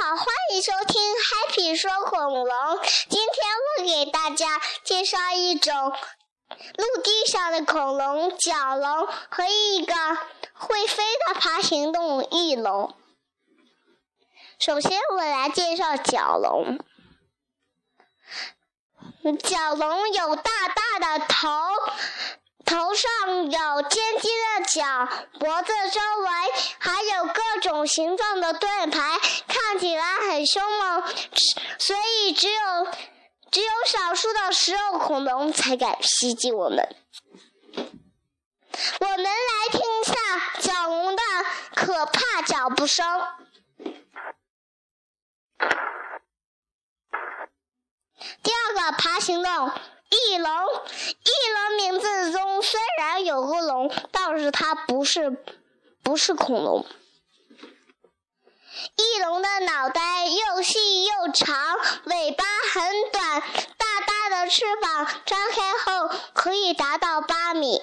好，欢迎收听 Happy 说恐龙。今天我给大家介绍一种陆地上的恐龙——角龙和一个会飞的爬行动物——翼龙。首先，我来介绍角龙。角龙有大大的头。头上有尖尖的角，脖子周围还有各种形状的盾牌，看起来很凶猛，所以只有只有少数的食肉恐龙才敢袭击我们。我们来听一下角龙的可怕脚步声。第二个爬行动，翼龙。翼龙它不是不是恐龙。翼龙的脑袋又细又长，尾巴很短，大大的翅膀张开后可以达到八米。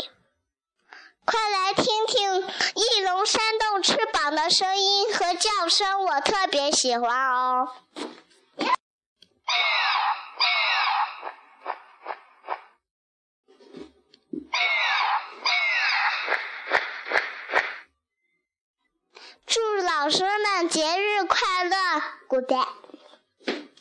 快来听听翼龙扇动翅膀的声音和叫声，我特别喜欢哦。祝老师们节日快乐！Good day。